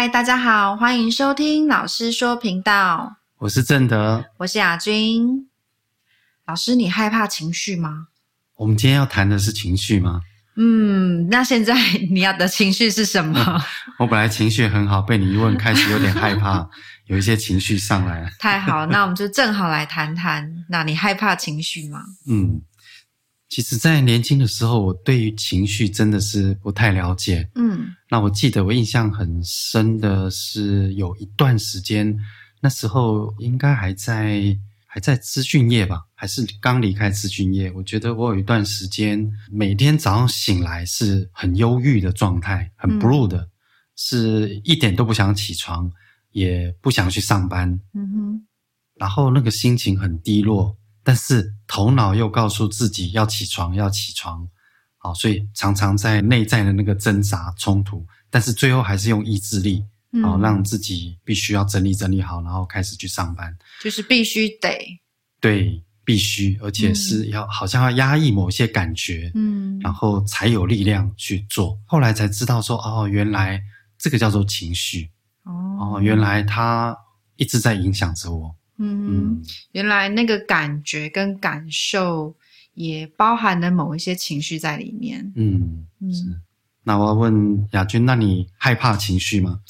嗨，大家好，欢迎收听老师说频道。我是正德，我是亚军。老师，你害怕情绪吗？我们今天要谈的是情绪吗？嗯，那现在你要的情绪是什么？我本来情绪很好，被你一问，开始有点害怕，有一些情绪上来了。太好，那我们就正好来谈谈。那你害怕情绪吗？嗯。其实，在年轻的时候，我对于情绪真的是不太了解。嗯，那我记得我印象很深的是，有一段时间，那时候应该还在还在资讯业吧，还是刚离开资讯业。我觉得我有一段时间，每天早上醒来是很忧郁的状态，很 blue 的，嗯、是一点都不想起床，也不想去上班。嗯哼，然后那个心情很低落。但是头脑又告诉自己要起床，要起床，好，所以常常在内在的那个挣扎冲突，但是最后还是用意志力，好，嗯，让自己必须要整理整理好，然后开始去上班，就是必须得，对，必须，而且是要，嗯，好像要压抑某些感觉，嗯，然后才有力量去做。后来才知道说，哦，原来这个叫做情绪，哦，原来它一直在影响着我。嗯，原来那个感觉跟感受也包含了某一些情绪在里面。嗯，是。那我要问雅君，那你害怕情绪吗？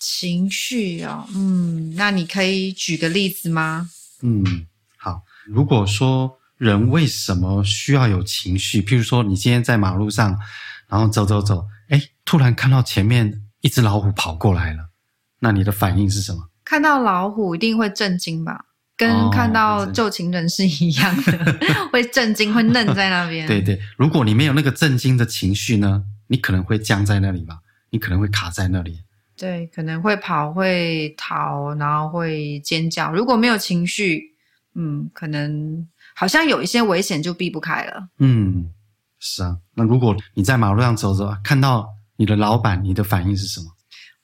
情绪哦，嗯，那你可以举个例子吗？嗯，好。如果说人为什么需要有情绪？譬如说，你今天在马路上，然后走走走，哎，突然看到前面一只老虎跑过来了，那你的反应是什么？看到老虎一定会震惊吧，跟看到旧情人是一样的，哦、会震惊，会愣在那边。对对，如果你没有那个震惊的情绪呢，你可能会僵在那里吧，你可能会卡在那里。对，可能会跑，会逃，然后会尖叫。如果没有情绪，嗯，可能好像有一些危险就避不开了。嗯，是啊。那如果你在马路上走走，看到你的老板，你的反应是什么？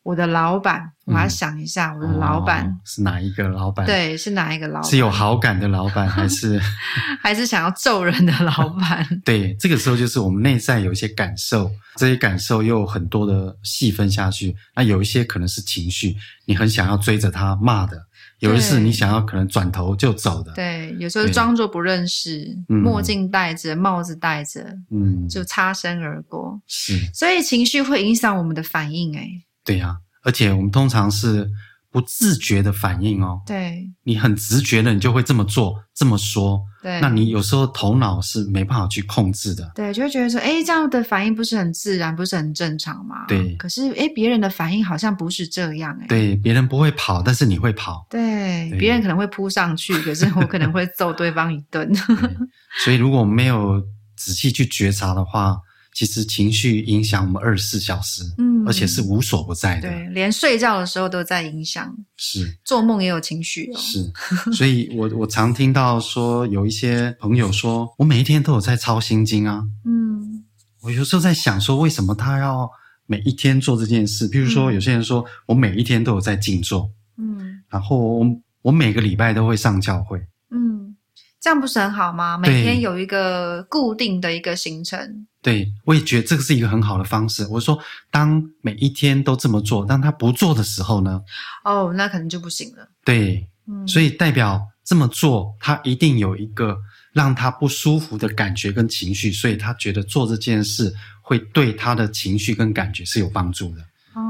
我的老板，我要想一下，嗯、我的老板、哦、是哪一个老板？对，是哪一个老板？是有好感的老板，还是 还是想要揍人的老板？对，这个时候就是我们内在有一些感受，这些感受又有很多的细分下去。那有一些可能是情绪，你很想要追着他骂的；有一些是你想要可能转头就走的。对，有时候装作不认识，墨镜戴着，帽子戴着，嗯，就擦身而过。是，所以情绪会影响我们的反应，诶对呀、啊，而且我们通常是不自觉的反应哦。对，你很直觉的，你就会这么做、这么说。对，那你有时候头脑是没办法去控制的。对，就会觉得说，诶，这样的反应不是很自然，不是很正常吗？对。可是，诶，别人的反应好像不是这样，诶。对，别人不会跑，但是你会跑。对，对别人可能会扑上去，可是我可能会揍对方一顿。所以，如果没有仔细去觉察的话，其实情绪影响我们二十四小时，嗯，而且是无所不在的，对，连睡觉的时候都在影响，是，做梦也有情绪哦，是，所以我 我常听到说有一些朋友说，我每一天都有在抄心经啊，嗯，我有时候在想说，为什么他要每一天做这件事？譬如说，有些人说我每一天都有在静坐，嗯，然后我我每个礼拜都会上教会，嗯，这样不是很好吗？每天有一个固定的一个行程。对，我也觉得这个是一个很好的方式。我说，当每一天都这么做，当他不做的时候呢？哦，那可能就不行了。对，嗯，所以代表这么做，他一定有一个让他不舒服的感觉跟情绪，所以他觉得做这件事会对他的情绪跟感觉是有帮助的。哦，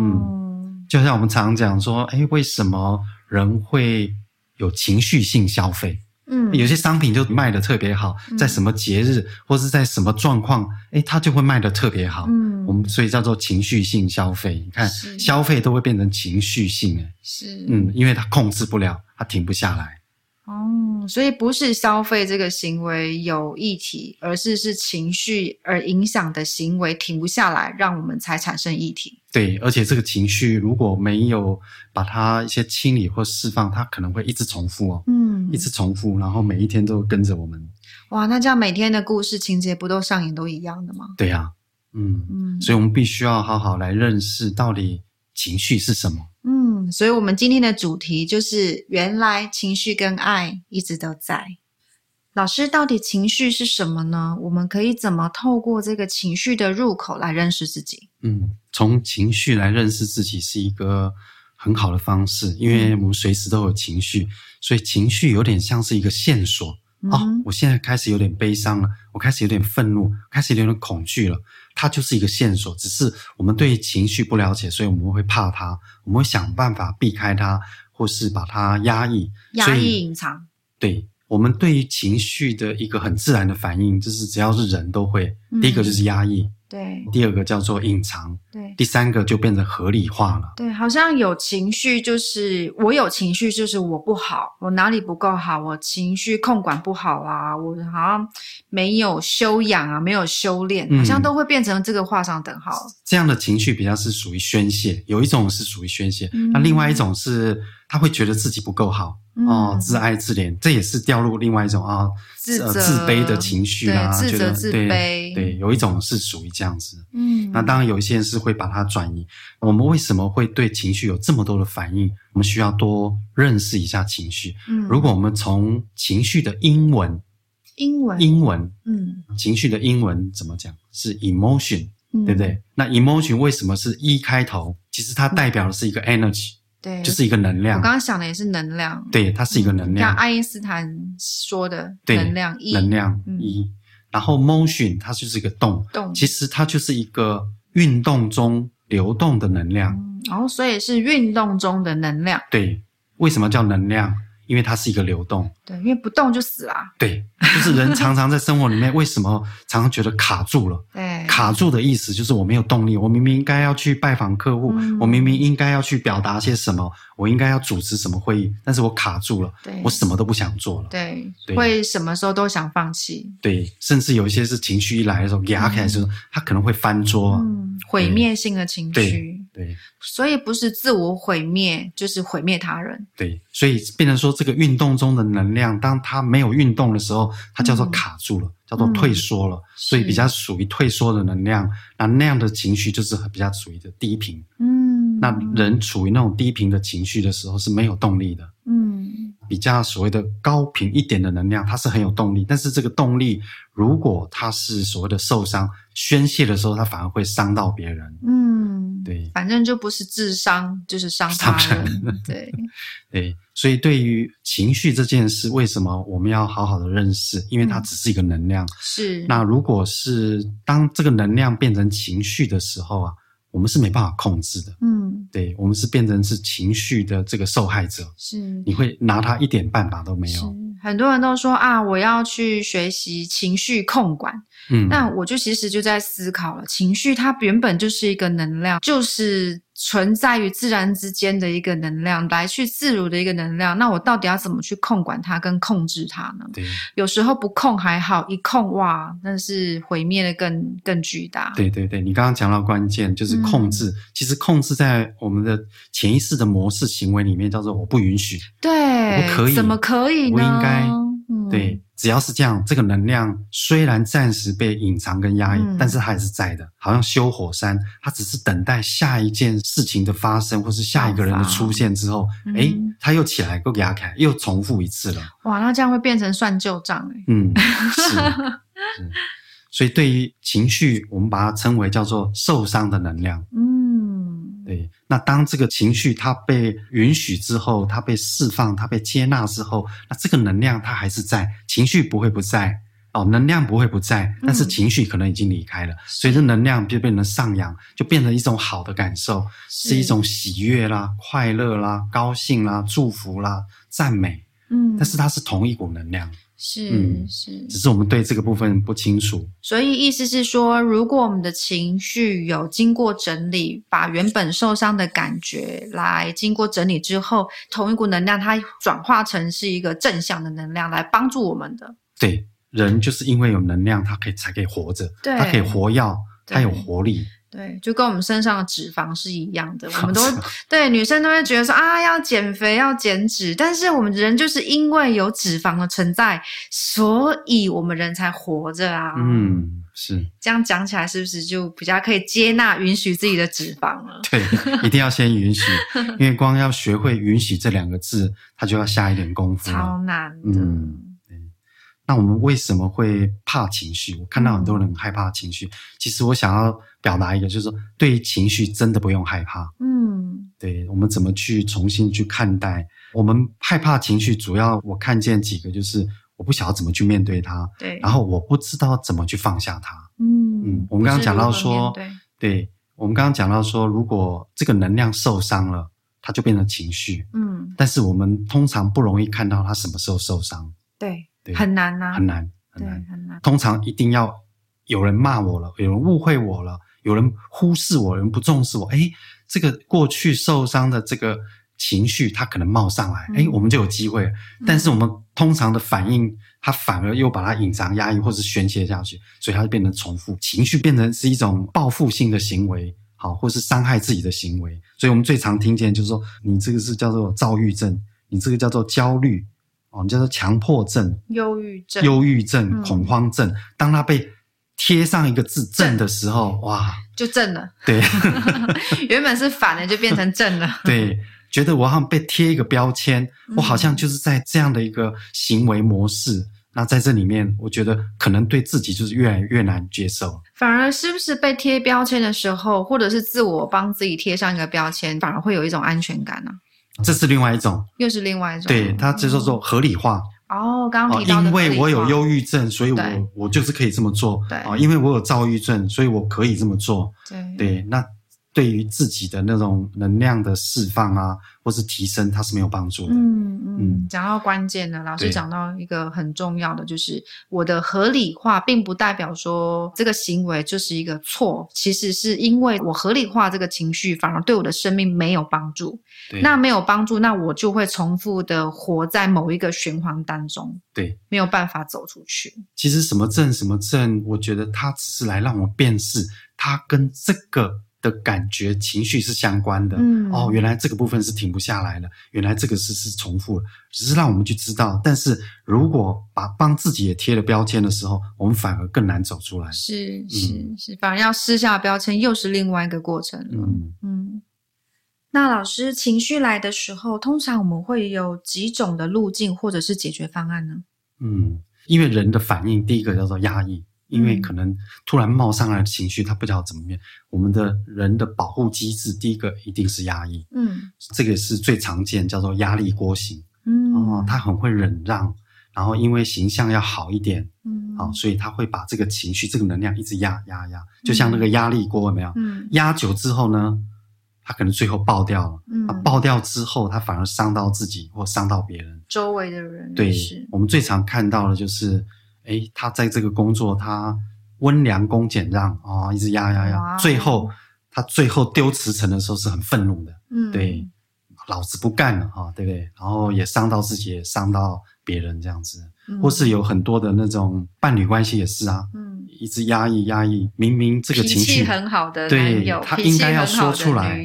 嗯，就像我们常常讲说，哎，为什么人会有情绪性消费？嗯，有些商品就卖的特别好，在什么节日、嗯、或是在什么状况，哎，它就会卖的特别好。嗯，我们所以叫做情绪性消费。你看，消费都会变成情绪性，哎，是，嗯，因为它控制不了，它停不下来。哦，所以不是消费这个行为有议题，而是是情绪而影响的行为停不下来，让我们才产生议题。对，而且这个情绪如果没有把它一些清理或释放，它可能会一直重复哦，嗯，一直重复，然后每一天都跟着我们。哇，那这样每天的故事情节不都上演都一样的吗？对呀、啊，嗯嗯，所以我们必须要好好来认识到底情绪是什么。嗯，所以我们今天的主题就是原来情绪跟爱一直都在。老师，到底情绪是什么呢？我们可以怎么透过这个情绪的入口来认识自己？嗯，从情绪来认识自己是一个很好的方式，因为我们随时都有情绪，所以情绪有点像是一个线索。嗯、哦，我现在开始有点悲伤了，我开始有点愤怒，开始有点恐惧了。它就是一个线索，只是我们对情绪不了解，所以我们会怕它，我们会想办法避开它，或是把它压抑、压抑、隐藏。对，我们对于情绪的一个很自然的反应，就是只要是人都会，嗯、第一个就是压抑。对，第二个叫做隐藏，对，第三个就变成合理化了。对，好像有情绪就是我有情绪，就是我不好，我哪里不够好，我情绪控管不好啊，我好像没有修养啊，没有修炼，嗯、好像都会变成这个画上等号。这样的情绪比较是属于宣泄，有一种是属于宣泄，嗯、那另外一种是他会觉得自己不够好。哦，自哀自怜，这也是掉入另外一种啊自呃自卑的情绪啦，自责自卑，对对，有一种是属于这样子。嗯，那当然有一些人是会把它转移。我们为什么会对情绪有这么多的反应？我们需要多认识一下情绪。嗯，如果我们从情绪的英文，英文，英文，嗯，情绪的英文怎么讲？是 emotion，对不对？那 emotion 为什么是 E 开头？其实它代表的是一个 energy。对，就是一个能量。我刚刚想的也是能量。对，它是一个能量。像爱因斯坦说的能量，一，能量一。然后 motion 它就是一个动，动。其实它就是一个运动中流动的能量。然后所以是运动中的能量。对，为什么叫能量？因为它是一个流动，对，因为不动就死了。对，就是人常常在生活里面，为什么 常常觉得卡住了？对，卡住的意思就是我没有动力。我明明应该要去拜访客户，嗯、我明明应该要去表达些什么，我应该要主持什么会议，但是我卡住了，对，我什么都不想做了。对，对，会什么时候都想放弃。对，甚至有一些是情绪一来的时候，压开来的时候，他可能会翻桌，嗯，毁灭性的情绪。对。所以不是自我毁灭，就是毁灭他人。对，所以变成说这个运动中的能量，当它没有运动的时候，它叫做卡住了，嗯、叫做退缩了，嗯、所以比较属于退缩的能量。那那样的情绪就是比较属于的低频。嗯，那人处于那种低频的情绪的时候是没有动力的。嗯，比较所谓的高频一点的能量，它是很有动力。但是这个动力，如果它是所谓的受伤、宣泄的时候，它反而会伤到别人。嗯。对，反正就不是智商，就是伤他人。对，对，所以对于情绪这件事，为什么我们要好好的认识？因为它只是一个能量。嗯、是。那如果是当这个能量变成情绪的时候啊，我们是没办法控制的。嗯，对，我们是变成是情绪的这个受害者。是。你会拿它一点办法都没有。很多人都说啊，我要去学习情绪控管。嗯，那我就其实就在思考了，情绪它原本就是一个能量，就是存在于自然之间的一个能量，来去自如的一个能量。那我到底要怎么去控管它跟控制它呢？对，有时候不控还好，一控哇，那是毁灭的更更巨大。对对对，你刚刚讲到关键就是控制。嗯，其实控制在我们的潜意识的模式行为里面叫做我不允许，对，我不可以，怎么可以呢？我应该，嗯，对。只要是这样，这个能量虽然暂时被隐藏跟压抑，嗯、但是它还是在的。好像修火山，它只是等待下一件事情的发生，或是下一个人的出现之后，哎、嗯，它又起来，又给它开，又重复一次了。哇，那这样会变成算旧账哎。嗯，是，是。所以对于情绪，我们把它称为叫做受伤的能量。嗯。对，那当这个情绪它被允许之后，它被释放，它被接纳之后，那这个能量它还是在，情绪不会不在哦，能量不会不在，但是情绪可能已经离开了，嗯、所以这能量就变成上扬，就变成一种好的感受，是，是一种喜悦啦、快乐啦、高兴啦、祝福啦、赞美，嗯，但是它是同一股能量。是、嗯、是，只是我们对这个部分不清楚。所以意思是说，如果我们的情绪有经过整理，把原本受伤的感觉来经过整理之后，同一股能量它转化成是一个正向的能量来帮助我们的。对，人就是因为有能量，他可以才可以活着，对，他可以活跃，他有活力。对，就跟我们身上的脂肪是一样的，我们都对女生都会觉得说啊，要减肥要减脂，但是我们人就是因为有脂肪的存在，所以我们人才活着啊。嗯，是这样讲起来，是不是就比较可以接纳、允许自己的脂肪了？对，一定要先允许，因为光要学会允许这两个字，它就要下一点功夫，超难的。嗯那我们为什么会怕情绪？我看到很多人害怕情绪，其实我想要表达一个，就是说，对于情绪真的不用害怕。嗯，对，我们怎么去重新去看待？我们害怕情绪，主要我看见几个，就是我不晓得怎么去面对它，对，然后我不知道怎么去放下它。嗯嗯，我们刚刚讲到说，对，我们刚刚讲到说，如果这个能量受伤了，它就变成情绪。嗯，但是我们通常不容易看到它什么时候受伤。对。很难呐、啊，很难，很难，很难。通常一定要有人骂我了，有人误会我了，有人忽视我，有人不重视我。诶，这个过去受伤的这个情绪，它可能冒上来，诶，我们就有机会。但是我们通常的反应，它反而又把它隐藏、压抑，或是宣泄下去，所以它就变成重复。情绪变成是一种报复性的行为，好，或是伤害自己的行为。所以我们最常听见就是说，你这个是叫做躁郁症，你这个叫做焦虑。哦，叫做强迫症、忧郁症、忧郁症、恐慌症。当他被贴上一个字“正”的时候，哇，就正了。对，原本是反的，就变成正了。对，觉得我好像被贴一个标签，我好像就是在这样的一个行为模式。嗯、那在这里面，我觉得可能对自己就是越来越难接受。反而是不是被贴标签的时候，或者是自我帮自己贴上一个标签，反而会有一种安全感呢、啊？这是另外一种，又是另外一种。对，它就叫做合理化。哦，刚刚提到的，因为我有忧郁症，所以我我就是可以这么做。对，啊，因为我有躁郁症，所以我可以这么做。对，对，那。对于自己的那种能量的释放啊，或是提升，它是没有帮助的。嗯嗯，讲到关键呢，老师讲到一个很重要的，就是我的合理化，并不代表说这个行为就是一个错，其实是因为我合理化这个情绪，反而对我的生命没有帮助。那没有帮助，那我就会重复的活在某一个循环当中。对，没有办法走出去。其实什么症什么症，我觉得它只是来让我辨识，它跟这个。的感觉情绪是相关的，嗯，哦，原来这个部分是停不下来的，原来这个是是重复的，只是让我们去知道。但是如果把帮自己也贴了标签的时候，我们反而更难走出来。是是、嗯、是，反而要撕下标签，又是另外一个过程了。嗯嗯。那老师，情绪来的时候，通常我们会有几种的路径或者是解决方案呢？嗯，因为人的反应，第一个叫做压抑。因为可能突然冒上来的情绪，他不知道怎么面。我们的人的保护机制，第一个一定是压抑。嗯，这个是最常见，叫做压力锅型。嗯，哦，他很会忍让，然后因为形象要好一点，嗯，好，所以他会把这个情绪、这个能量一直压压压，就像那个压力锅，有没有？嗯，压久之后呢，他可能最后爆掉了。嗯，爆掉之后，他反而伤到自己或伤到别人，周围的人。对，我们最常看到的就是。诶，他在这个工作，他温良恭俭让啊、哦，一直压压压，最后他最后丢辞呈的时候是很愤怒的，嗯，对，老子不干了哈、哦，对不对？然后也伤到自己，也伤到别人这样子，嗯、或是有很多的那种伴侣关系也是啊，嗯，一直压抑压抑，明明这个情绪很好的，对，他应该要说出来，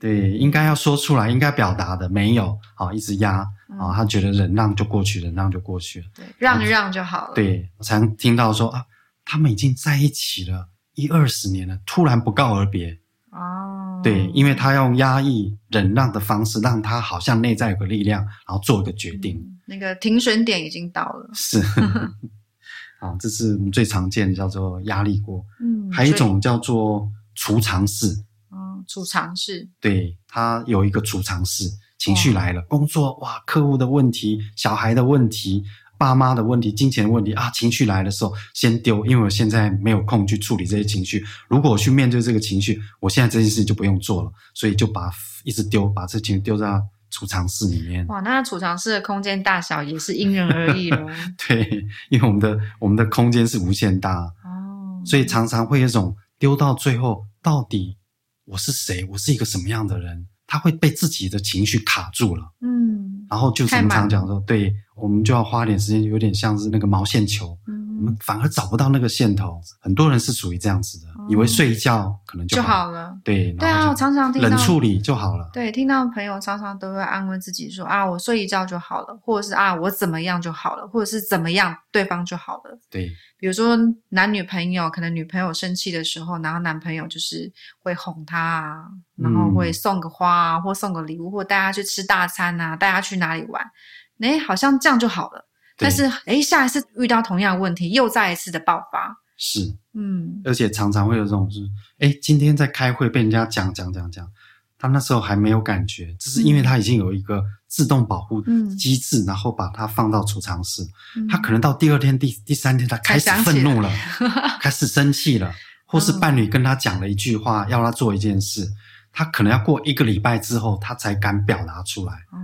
对，应该要说出来，应该表达的没有，好，一直压。啊、哦，他觉得忍让就过去，忍让就过去了。对，让一让就好了。对，我常听到说啊，他们已经在一起了一二十年了，突然不告而别。哦。对，因为他用压抑、忍让的方式，让他好像内在有个力量，然后做一个决定。嗯、那个停损点已经到了。是。啊，这是我们最常见的，叫做压力锅。嗯。还有一种叫做储藏室。嗯，储藏室。对，它有一个储藏室。情绪来了，工作哇，客户的问题、小孩的问题、爸妈的问题、金钱的问题啊，情绪来的时候先丢，因为我现在没有空去处理这些情绪。如果我去面对这个情绪，我现在这件事情就不用做了，所以就把一直丢，把这情绪丢在储藏室里面。哇，那储藏室的空间大小也是因人而异了。对，因为我们的我们的空间是无限大哦，所以常常会有一种丢到最后，到底我是谁？我是一个什么样的人？他会被自己的情绪卡住了，嗯，然后就我们常讲说，对，我们就要花点时间，有点像是那个毛线球，嗯，我们反而找不到那个线头。很多人是属于这样子的，嗯、以为睡一觉可能就好，了，对，对啊，我常常听到。冷处理就好了，对，听到朋友常常都会安慰自己说啊，我睡一觉就好了，或者是啊，我怎么样就好了，或者是怎么样对方就好了，对。比如说男女朋友，可能女朋友生气的时候，然后男朋友就是会哄她啊，然后会送个花啊，或送个礼物，或带她去吃大餐啊，带她去哪里玩，诶，好像这样就好了。但是哎，下一次遇到同样的问题，又再一次的爆发。是，嗯，而且常常会有这种是，哎，今天在开会被人家讲讲讲讲，他那时候还没有感觉，只是因为他已经有一个自动保护机制，嗯、然后把它放到储藏室。嗯、他可能到第二天、第第三天，他开始愤怒了，开始生气了，或是伴侣跟他讲了一句话，要他做一件事，他可能要过一个礼拜之后，他才敢表达出来。哦，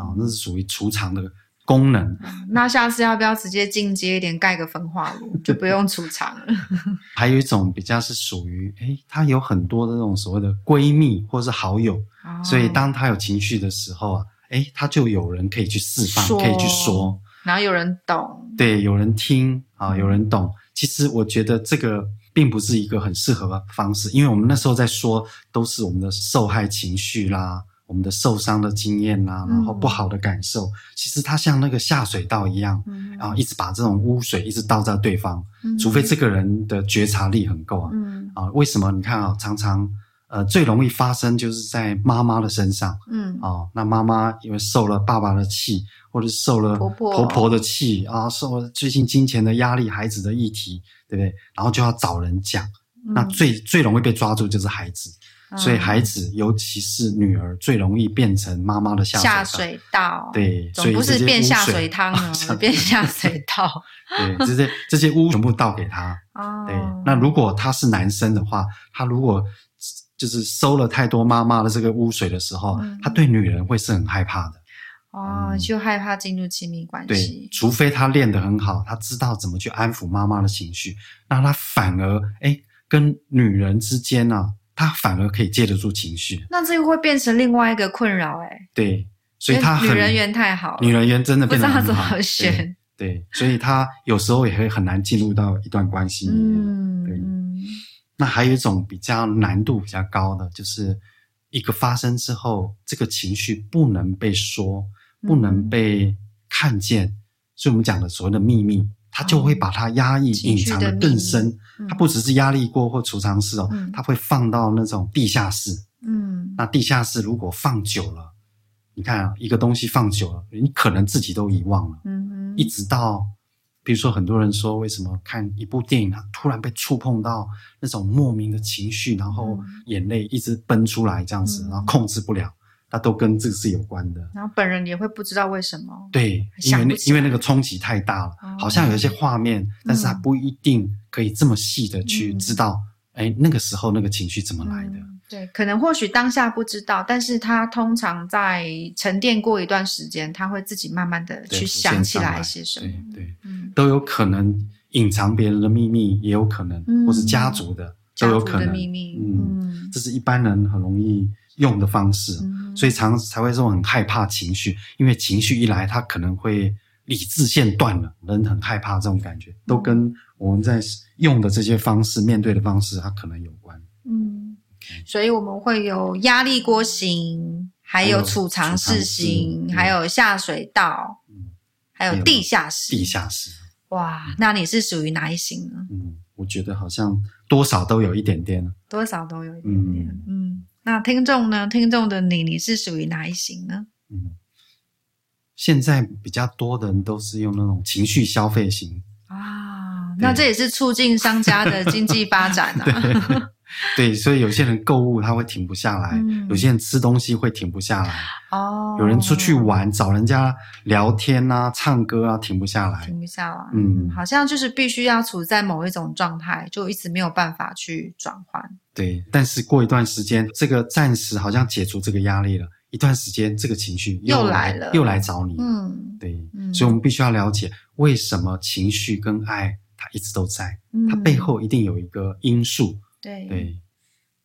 啊，那是属于储藏的。功能，那下次要不要直接进阶一点，盖个焚化炉，就不用储藏了？还有一种比较是属于，哎，她有很多的那种所谓的闺蜜或是好友，哦、所以当她有情绪的时候啊，哎，她就有人可以去释放，可以去说，然后有人懂，对，有人听啊，有人懂。其实我觉得这个并不是一个很适合的方式，因为我们那时候在说都是我们的受害情绪啦。我们的受伤的经验啊，然后不好的感受，嗯、其实它像那个下水道一样，嗯、然后一直把这种污水一直倒在对方，嗯、除非这个人的觉察力很够啊。嗯、啊，为什么？你看啊，常常呃最容易发生就是在妈妈的身上。嗯，啊，那妈妈因为受了爸爸的气，或者受了婆婆的气婆啊，受了最近金钱的压力、孩子的议题，对不对？然后就要找人讲，嗯、那最最容易被抓住就是孩子。所以孩子，尤其是女儿，最容易变成妈妈的下水道。下水道，对，总不是变下水汤了，变下水道。对，这些这些污全部倒给他。哦。对，那如果他是男生的话，他如果就是收了太多妈妈的这个污水的时候，嗯、他对女人会是很害怕的。哦，就害怕进入亲密关系。对，除非他练得很好，他知道怎么去安抚妈妈的情绪，那他反而哎，跟女人之间呢、啊？他反而可以接得住情绪，那这又会变成另外一个困扰哎。对，所以他女人缘太好，女人缘真的不知道怎么选。对，对，所以他有时候也会很难进入到一段关系里面。嗯，对。那还有一种比较难度比较高的，就是一个发生之后，这个情绪不能被说，不能被看见，嗯、所以我们讲的所谓的秘密。他就会把它压抑、隐藏的更深。他不只是压力锅或储藏室哦，他会放到那种地下室。嗯，那地下室如果放久了，你看啊，一个东西放久了，你可能自己都遗忘了。嗯，一直到，比如说很多人说，为什么看一部电影，他突然被触碰到那种莫名的情绪，然后眼泪一直奔出来这样子，然后控制不了。它都跟这个是有关的，然后本人也会不知道为什么。对，因为那因为那个冲击太大了，哦、好像有一些画面，嗯、但是他不一定可以这么细的去知道，哎、嗯，那个时候那个情绪怎么来的？嗯、对，可能或许当下不知道，但是他通常在沉淀过一段时间，他会自己慢慢的去想起来一些什么。对对，嗯、都有可能隐藏别人的秘密，也有可能，嗯、或是家族的都有可能。的秘密，嗯，嗯这是一般人很容易用的方式。嗯所以常才会说很害怕情绪，因为情绪一来，他可能会理智线断了，人很害怕这种感觉，都跟我们在用的这些方式、面对的方式，它可能有关。嗯，所以我们会有压力锅型，还有储藏室型，还有下水道，嗯，还有地下室。地下室。哇，那你是属于哪一型呢？嗯，我觉得好像多少都有一点点，多少都有一点点，嗯。嗯那听众呢？听众的你，你是属于哪一型呢？嗯，现在比较多的人都是用那种情绪消费型啊，那这也是促进商家的经济发展啊。对，所以有些人购物他会停不下来，嗯、有些人吃东西会停不下来。哦，有人出去玩找人家聊天啊、唱歌啊，停不下来，停不下来。嗯，好像就是必须要处在某一种状态，就一直没有办法去转换。对，但是过一段时间，这个暂时好像解除这个压力了，一段时间这个情绪又，又来了，又来找你。嗯，对，嗯、所以我们必须要了解为什么情绪跟爱它一直都在，嗯、它背后一定有一个因素。对对，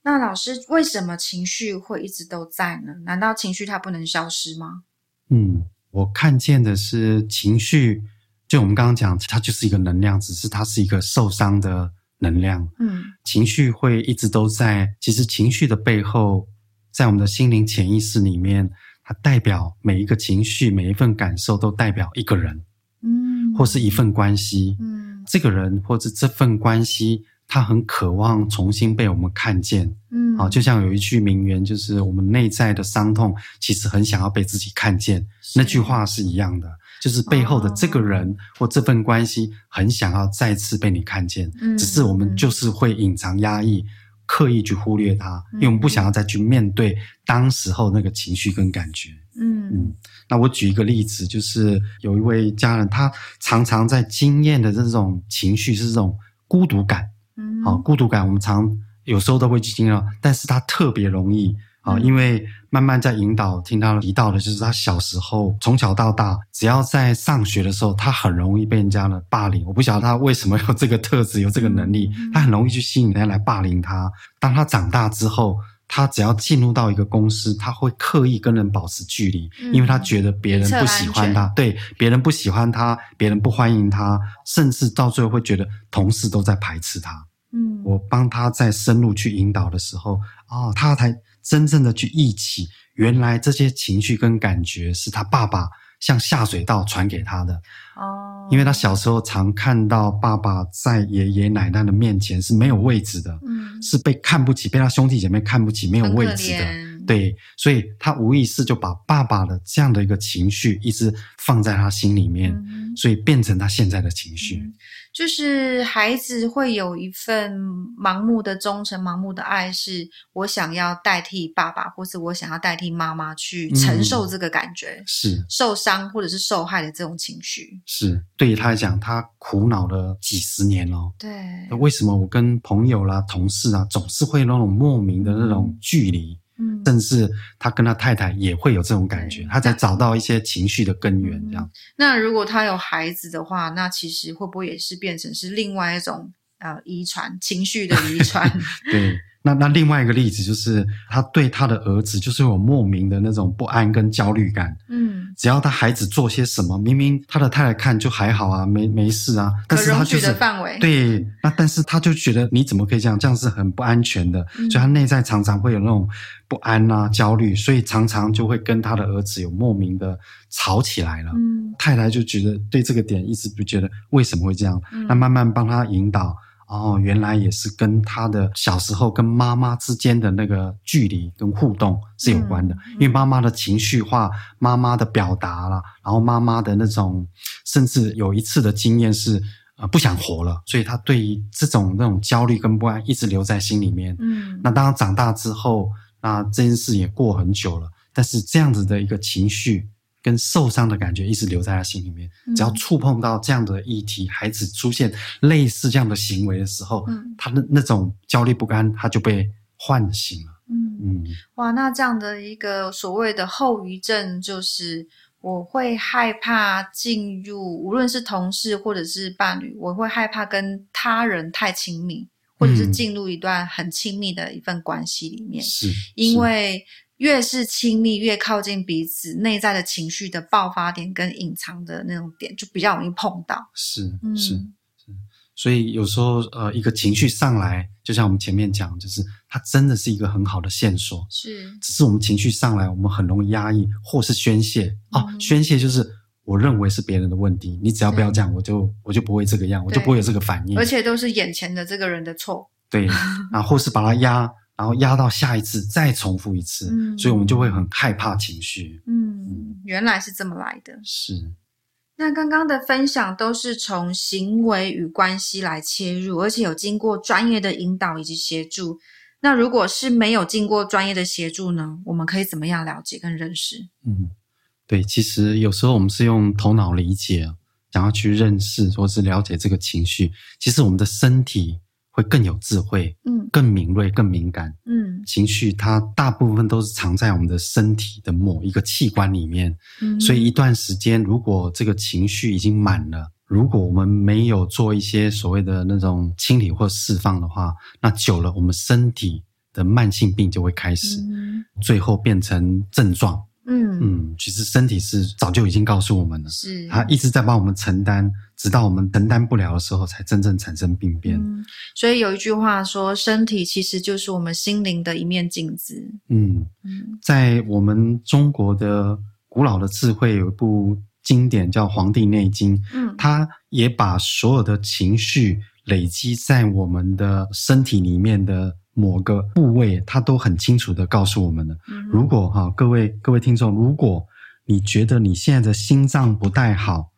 那老师为什么情绪会一直都在呢？难道情绪它不能消失吗？嗯，我看见的是情绪，就我们刚刚讲，它就是一个能量，只是它是一个受伤的能量。嗯，情绪会一直都在。其实情绪的背后，在我们的心灵潜意识里面，它代表每一个情绪、每一份感受，都代表一个人，嗯，或是一份关系，嗯，这个人或者这份关系。他很渴望重新被我们看见，嗯，嗯，啊，就像有一句名言，就是我们内在的伤痛其实很想要被自己看见，那句话是一样的，就是背后的这个人、哦、或这份关系很想要再次被你看见，嗯，只是我们就是会隐藏压抑。刻意去忽略它，因为我们不想要再去面对当时候那个情绪跟感觉。嗯嗯，那我举一个例子，就是有一位家人，他常常在经验的这种情绪是这种孤独感。嗯，好，孤独感我们常有时候都会去经历，但是他特别容易。啊，因为慢慢在引导，听他提到的，就是他小时候从小到大，只要在上学的时候，他很容易被人家的霸凌。我不晓得他为什么有这个特质，有这个能力，他很容易去吸引人家来霸凌他。当他长大之后，他只要进入到一个公司，他会刻意跟人保持距离，因为他觉得别人不喜欢他，对，别人不喜欢他，别人不欢迎他，甚至到最后会觉得同事都在排斥他。嗯，我帮他在深入去引导的时候，哦，他才。真正的去忆起，原来这些情绪跟感觉是他爸爸像下水道传给他的。哦，因为他小时候常看到爸爸在爷爷奶奶的面前是没有位置的，嗯，是被看不起，被他兄弟姐妹看不起，没有位置的，对，所以他无意识就把爸爸的这样的一个情绪一直放在他心里面，嗯，所以变成他现在的情绪。嗯就是孩子会有一份盲目的忠诚、盲目的爱，是我想要代替爸爸，或是我想要代替妈妈去承受这个感觉，嗯、是受伤或者是受害的这种情绪。是对于他来讲，他苦恼了几十年哦。对，为什么我跟朋友啦、同事啊，总是会有那种莫名的那种距离？嗯，甚至他跟他太太也会有这种感觉，他才找到一些情绪的根源，这样。嗯。那如果他有孩子的话，那其实会不会也是变成是另外一种呃遗传情绪的遗传？对。那那另外一个例子就是，他对他的儿子就是有莫名的那种不安跟焦虑感。嗯，只要他孩子做些什么，明明他的太太看就还好啊，没没事啊，但是他就是范围。对，那但是他就觉得你怎么可以这样？这样是很不安全的，嗯，所以他内在常常会有那种不安啊、焦虑，所以常常就会跟他的儿子有莫名的吵起来了。嗯，太太就觉得对这个点一直不觉得为什么会这样，嗯，那慢慢帮他引导。哦，原来也是跟他的小时候跟妈妈之间的那个距离跟互动是有关的，嗯嗯、因为妈妈的情绪化、妈妈的表达啦，然后妈妈的那种，甚至有一次的经验是，呃，不想活了，所以他对于这种那种焦虑跟不安一直留在心里面。嗯，那当他长大之后，那这件事也过很久了，但是这样子的一个情绪。跟受伤的感觉一直留在他心里面，只要触碰到这样的议题，嗯、孩子出现类似这样的行为的时候，嗯、他的那种焦虑不安，他就被唤醒了。嗯。嗯，哇，那这样的一个所谓的后遗症，就是我会害怕进入，无论是同事或者是伴侣，我会害怕跟他人太亲密，或者是进入一段很亲密的一份关系里面，是因为。越是亲密，越靠近彼此，内在的情绪的爆发点跟隐藏的那种点，就比较容易碰到。是、嗯、是是，所以有时候呃，一个情绪上来，就像我们前面讲，就是它真的是一个很好的线索。是，只是我们情绪上来，我们很容易压抑或是宣泄。哦、嗯，宣泄就是我认为是别人的问题，你只要不要这样，我就我就不会这个样，我就不会有这个反应。而且都是眼前的这个人的错。对，然后或是把它压。然后压到下一次再重复一次，嗯，所以我们就会很害怕情绪。嗯，原来是这么来的。是。那刚刚的分享都是从行为与关系来切入，而且有经过专业的引导以及协助。那如果是没有经过专业的协助呢？我们可以怎么样了解跟认识？嗯，对，其实有时候我们是用头脑理解，想要去认识或是了解这个情绪。其实我们的身体。会更有智慧，嗯，更敏锐，更敏感，嗯，情绪它大部分都是藏在我们的身体的某一个器官里面，嗯，所以一段时间，如果这个情绪已经满了，如果我们没有做一些所谓的那种清理或释放的话，那久了，我们身体的慢性病就会开始，嗯，最后变成症状。嗯。嗯，其实身体是早就已经告诉我们了，是。它一直在帮我们承担，直到我们承担不了的时候，才真正产生病变。嗯，所以有一句话说，身体其实就是我们心灵的一面镜子。嗯嗯，在我们中国的古老的智慧有一部经典叫《黄帝内经》，嗯，它也把所有的情绪累积在我们的身体里面的某个部位，它都很清楚的告诉我们了。如果哈，各位各位听众，如果你觉得你现在的心脏不太好，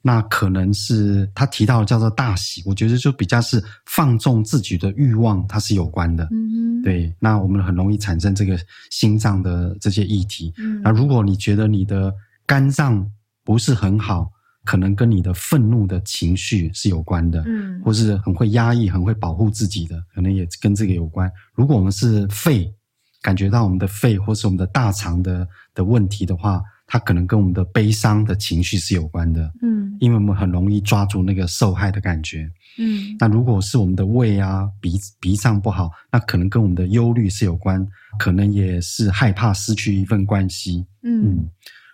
那可能是他提到的叫做大喜，我觉得就比较是放纵自己的欲望，它是有关的。嗯，对，那我们很容易产生这个心脏的这些议题。嗯，那如果你觉得你的肝脏不是很好，可能跟你的愤怒的情绪是有关的。嗯，或是很会压抑、很会保护自己的，可能也跟这个有关。如果我们是肺，感觉到我们的肺或是我们的大肠的的问题的话。它可能跟我们的悲伤的情绪是有关的，嗯，因为我们很容易抓住那个受害的感觉，嗯。那如果是我们的胃啊、鼻鼻脏不好，那可能跟我们的忧虑是有关，可能也是害怕失去一份关系，嗯。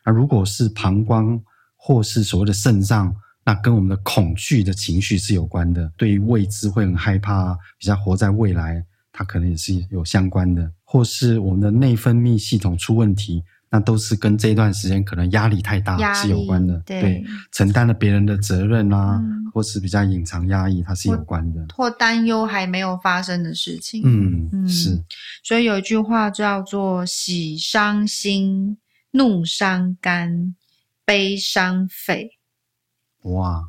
那如果是膀胱或是所谓的肾脏，那跟我们的恐惧的情绪是有关的，对于未知会很害怕，比较活在未来，它可能也是有相关的，或是我们的内分泌系统出问题。那都是跟这段时间可能压力太大是有关的，对，对，承担了别人的责任啊，嗯、或是比较隐藏压抑，它是有关的，或担忧还没有发生的事情，嗯，嗯是。所以有一句话叫做“喜伤心，怒伤肝，悲伤肺”。哇。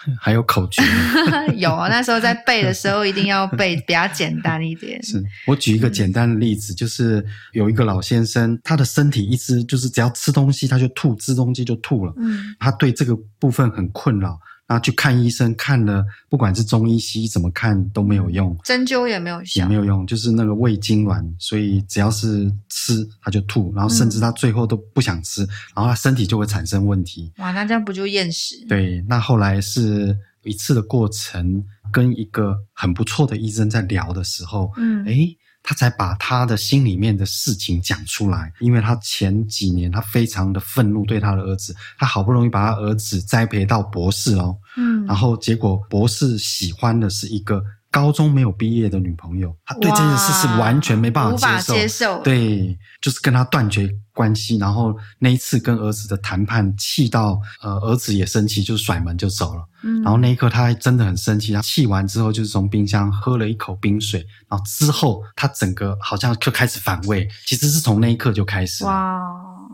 还有口诀，有啊，那时候在背的时候一定要背 比较简单一点。是我举一个简单的例子，嗯、就是有一个老先生，他的身体一直就是只要吃东西他就吐，吃东西就吐了。嗯，他对这个部分很困扰。然后去看医生，看了不管是中医西医怎么看都没有用，针灸也没有效，也没有用，就是那个胃痉挛，所以只要是吃他就吐，然后甚至他最后都不想吃，嗯、然后他身体就会产生问题。哇，那这样不就厌食？对，那后来是一次的过程，跟一个很不错的医生在聊的时候，嗯，诶他才把他的心里面的事情讲出来，因为他前几年他非常的愤怒对他的儿子，他好不容易把他儿子栽培到博士哦，嗯，然后结果博士喜欢的是一个高中没有毕业的女朋友，他对这件事是完全没办法接受，接受，对，就是跟他断绝关系，然后那一次跟儿子的谈判气到，呃，儿子也生气，就甩门就走了。嗯，然后那一刻他还真的很生气，他气完之后就是从冰箱喝了一口冰水，然后之后他整个好像就开始反胃，其实是从那一刻就开始。哇，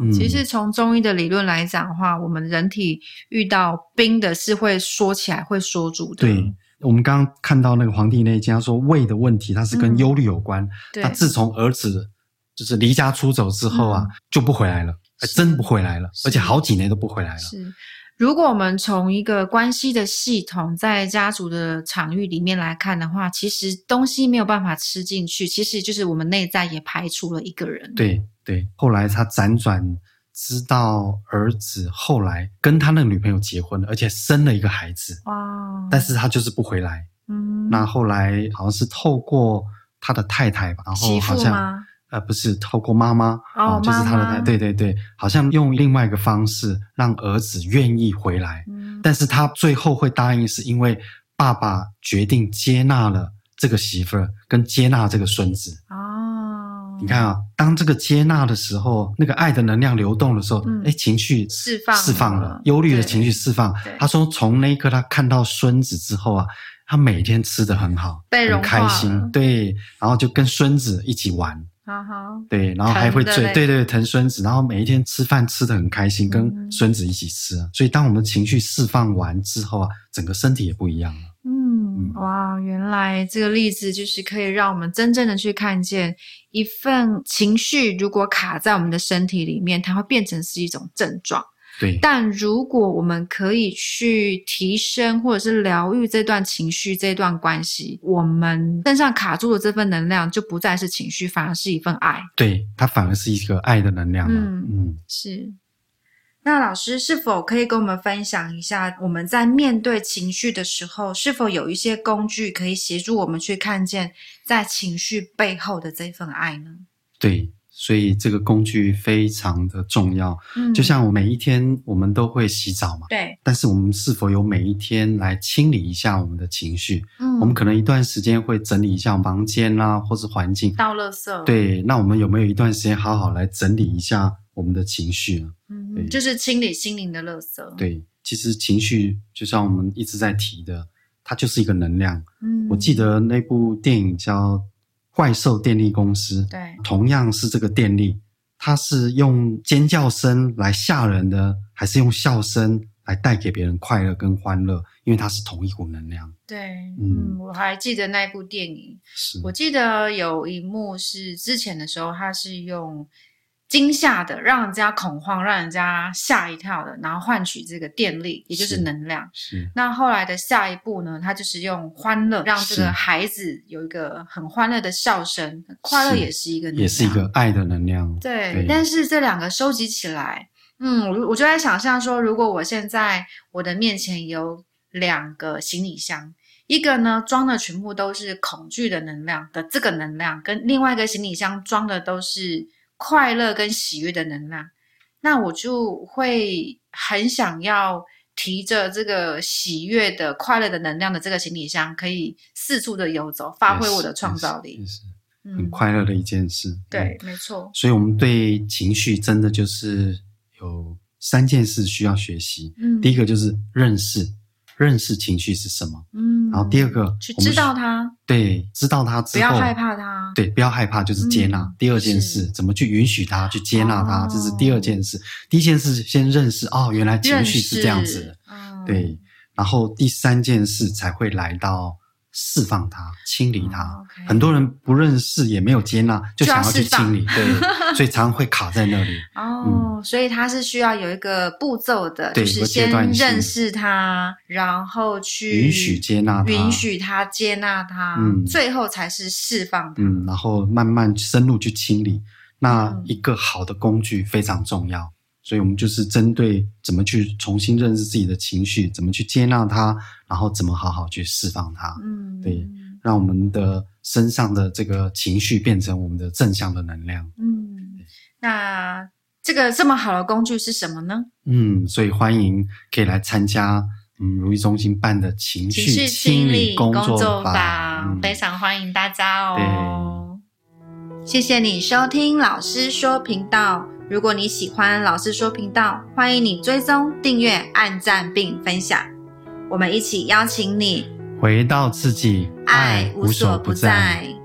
嗯，其实从中医的理论来讲的话，我们人体遇到冰的是会缩起来，会缩住的。对，我们刚刚看到那个《黄帝内经》，他说胃的问题，它是跟忧虑有关。嗯，他自从儿子就是离家出走之后啊，嗯，就不回来了，还真不回来了，而且好几年都不回来了。是。如果我们从一个关系的系统在家族的场域里面来看的话，其实东西没有办法吃进去，其实就是我们内在也排除了一个人。对对，后来他辗转知道儿子后来跟他那个女朋友结婚了，而且生了一个孩子。哇！但是他就是不回来。嗯。那后来好像是透过他的太太吧，然后好像。呃，不是透过妈妈哦，就是他的太太，对对对，好像用另外一个方式让儿子愿意回来，嗯，但是他最后会答应，是因为爸爸决定接纳了这个媳妇儿，跟接纳这个孙子。哦，你看啊，当这个接纳的时候，那个爱的能量流动的时候，嗯，诶，情绪释放释放了，忧虑的情绪释放。他说，从那一刻他看到孙子之后啊，他每天吃的很好，很开心，对，然后就跟孙子一起玩。好好，对，然后还会追，对对，疼孙子，然后每一天吃饭吃的很开心，跟孙子一起吃。嗯、所以，当我们情绪释放完之后啊，整个身体也不一样了。嗯，哇，原来这个例子就是可以让我们真正的去看见一份情绪，如果卡在我们的身体里面，它会变成是一种症状。对，但如果我们可以去提升或者是疗愈这段情绪、这段关系，我们身上卡住的这份能量就不再是情绪，反而是一份爱。对，它反而是一个爱的能量。嗯嗯，是。那老师是否可以跟我们分享一下，我们在面对情绪的时候，是否有一些工具可以协助我们去看见在情绪背后的这份爱呢？对。所以这个工具非常的重要，嗯，就像我每一天我们都会洗澡嘛，对。但是我们是否有每一天来清理一下我们的情绪？嗯，我们可能一段时间会整理一下房间啦，或是环境，倒垃圾。对，那我们有没有一段时间好好来整理一下我们的情绪呢？嗯，就是清理心灵的垃圾。对，其实情绪就像我们一直在提的，它就是一个能量。嗯，我记得那部电影叫。怪兽电力公司，对，同样是这个电力，它是用尖叫声来吓人的，还是用笑声来带给别人快乐跟欢乐？因为它是同一股能量。对，嗯，嗯，我还记得那部电影，是我记得有一幕是之前的时候，它是用。惊吓的，让人家恐慌，让人家吓一跳的，然后换取这个电力，也就是能量。是。是那后来的下一步呢？他就是用欢乐，让这个孩子有一个很欢乐的笑声。快乐也是一个能量，也是一个爱的能量。对。对但是这两个收集起来，嗯，我我就在想象说，如果我现在我的面前有两个行李箱，一个呢装的全部都是恐惧的能量的这个能量，跟另外一个行李箱装的都是。快乐跟喜悦的能量，那我就会很想要提着这个喜悦的、快乐的能量的这个行李箱，可以四处的游走，发挥我的创造力，是很快乐的一件事。嗯、对，没错。所以，我们对情绪真的就是有三件事需要学习。嗯，第一个就是认识。认识情绪是什么？嗯，然后第二个去知道它，对，知道它之后，不要害怕它，对，不要害怕，就是接纳。嗯、第二件事，怎么去允许它，去接纳它，这是第二件事。第一件事，先认识哦，原来情绪是这样子的，嗯、对。然后第三件事才会来到。释放它，清理它。Oh, okay. 很多人不认识，也没有接纳，就想要去清理，对，所以常常会卡在那里。哦、oh, 嗯，所以它是需要有一个步骤的，就是先认识它，然后去允许接纳它，允许它接纳它，嗯，最后才是释放它，嗯，然后慢慢深入去清理。那一个好的工具非常重要。所以，我们就是针对怎么去重新认识自己的情绪，怎么去接纳它，然后怎么好好去释放它。嗯，对，让我们的身上的这个情绪变成我们的正向的能量。嗯，那这个这么好的工具是什么呢？嗯，所以欢迎可以来参加嗯如意中心办的情绪清理工作坊，非常欢迎大家哦。谢谢你收听老师说频道。如果你喜欢老师说频道，欢迎你追踪、订阅、按赞并分享。我们一起邀请你回到自己，爱无所不在。